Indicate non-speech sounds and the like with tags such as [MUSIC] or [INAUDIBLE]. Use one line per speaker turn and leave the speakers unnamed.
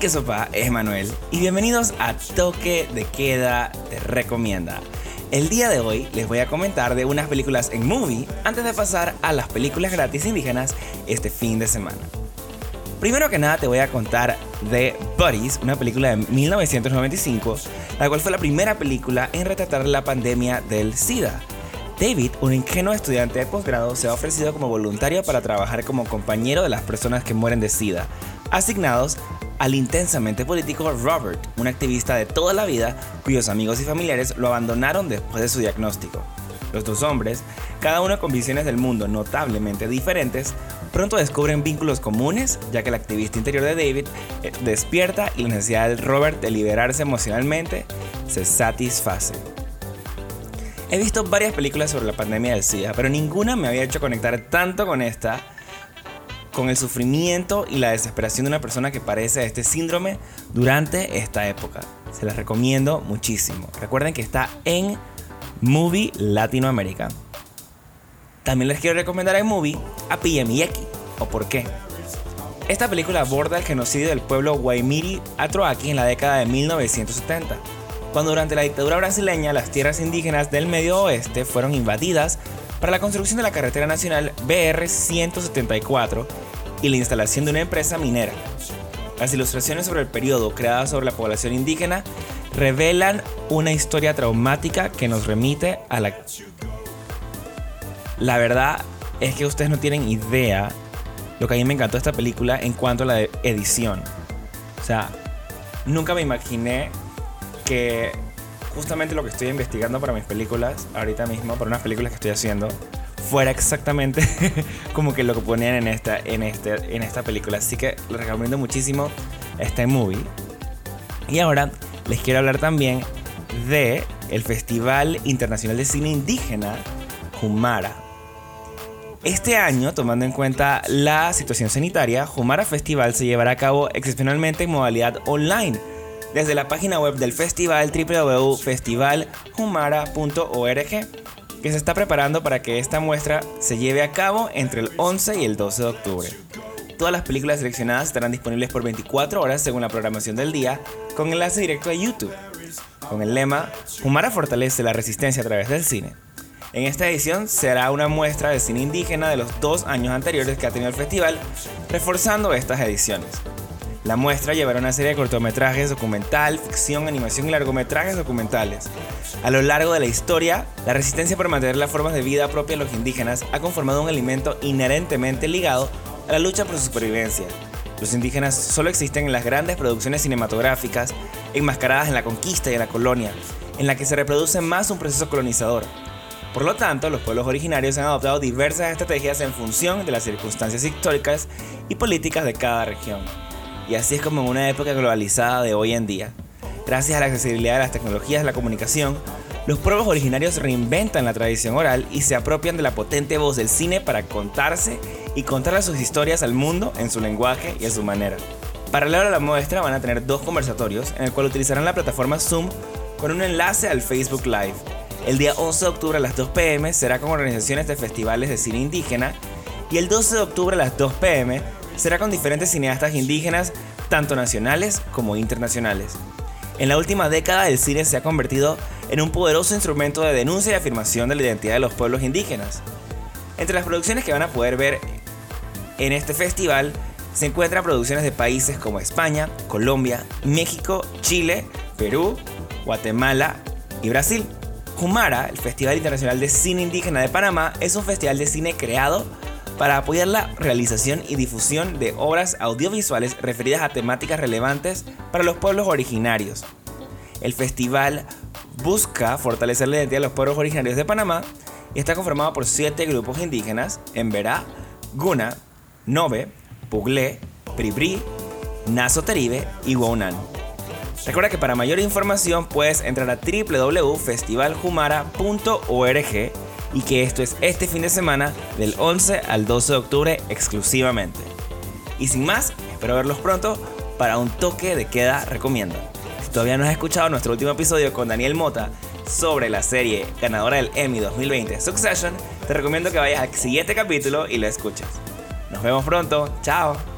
Que sopa, es Manuel y bienvenidos a Toque de Queda Te Recomienda. El día de hoy les voy a comentar de unas películas en movie antes de pasar a las películas gratis indígenas este fin de semana. Primero que nada te voy a contar de Buddies, una película de 1995, la cual fue la primera película en retratar la pandemia del SIDA. David, un ingenuo estudiante de posgrado, se ha ofrecido como voluntario para trabajar como compañero de las personas que mueren de SIDA, asignados al intensamente político Robert, un activista de toda la vida cuyos amigos y familiares lo abandonaron después de su diagnóstico. Los dos hombres, cada uno con visiones del mundo notablemente diferentes, pronto descubren vínculos comunes, ya que el activista interior de David eh, despierta y la necesidad de Robert de liberarse emocionalmente se satisface. He visto varias películas sobre la pandemia del SIDA, pero ninguna me había hecho conectar tanto con esta con el sufrimiento y la desesperación de una persona que padece este síndrome durante esta época. Se las recomiendo muchísimo. Recuerden que está en Movie Latinoamérica. También les quiero recomendar en Movie a Piyamiyeki. ¿O por qué? Esta película aborda el genocidio del pueblo Waimiri Atroaki en la década de 1970, cuando durante la dictadura brasileña las tierras indígenas del medio oeste fueron invadidas para la construcción de la carretera nacional BR 174 y la instalación de una empresa minera. Las ilustraciones sobre el periodo creadas sobre la población indígena revelan una historia traumática que nos remite a la... La verdad es que ustedes no tienen idea lo que a mí me encantó de esta película en cuanto a la edición. O sea, nunca me imaginé que justamente lo que estoy investigando para mis películas, ahorita mismo, para unas películas que estoy haciendo, fuera exactamente [LAUGHS] como que lo que ponían en esta, en, este, en esta película. Así que les recomiendo muchísimo este movie. Y ahora les quiero hablar también de el Festival Internacional de Cine Indígena Humara. Este año, tomando en cuenta la situación sanitaria, Humara Festival se llevará a cabo excepcionalmente en modalidad online desde la página web del festival www.festivalhumara.org que se está preparando para que esta muestra se lleve a cabo entre el 11 y el 12 de octubre. Todas las películas seleccionadas estarán disponibles por 24 horas según la programación del día, con enlace directo a YouTube, con el lema Humara fortalece la resistencia a través del cine. En esta edición será una muestra de cine indígena de los dos años anteriores que ha tenido el festival, reforzando estas ediciones. La muestra llevará una serie de cortometrajes documental, ficción, animación y largometrajes documentales. A lo largo de la historia, la resistencia por mantener las formas de vida propias de los indígenas ha conformado un alimento inherentemente ligado a la lucha por su supervivencia. Los indígenas solo existen en las grandes producciones cinematográficas, enmascaradas en la conquista y en la colonia, en la que se reproduce más un proceso colonizador. Por lo tanto, los pueblos originarios han adoptado diversas estrategias en función de las circunstancias históricas y políticas de cada región. Y así es como en una época globalizada de hoy en día. Gracias a la accesibilidad de las tecnologías de la comunicación, los pueblos originarios reinventan la tradición oral y se apropian de la potente voz del cine para contarse y contar sus historias al mundo en su lenguaje y a su manera. Paralelo a la muestra van a tener dos conversatorios en el cual utilizarán la plataforma Zoom con un enlace al Facebook Live. El día 11 de octubre a las 2 pm será con organizaciones de festivales de cine indígena y el 12 de octubre a las 2 pm será con diferentes cineastas indígenas, tanto nacionales como internacionales. En la última década el cine se ha convertido en un poderoso instrumento de denuncia y afirmación de la identidad de los pueblos indígenas. Entre las producciones que van a poder ver en este festival se encuentran producciones de países como España, Colombia, México, Chile, Perú, Guatemala y Brasil. Humara, el Festival Internacional de Cine Indígena de Panamá, es un festival de cine creado para apoyar la realización y difusión de obras audiovisuales referidas a temáticas relevantes para los pueblos originarios. El festival busca fortalecer la identidad de los pueblos originarios de Panamá y está conformado por siete grupos indígenas: Emberá, Guna, Nobe, Puglé, Pribri, Naso Teribe y Wounan. Recuerda que para mayor información puedes entrar a www.festivaljumara.org y que esto es este fin de semana del 11 al 12 de octubre exclusivamente. Y sin más, espero verlos pronto para un toque de queda recomienda. Si todavía no has escuchado nuestro último episodio con Daniel Mota sobre la serie ganadora del Emmy 2020 Succession, te recomiendo que vayas al siguiente capítulo y lo escuches. Nos vemos pronto, chao.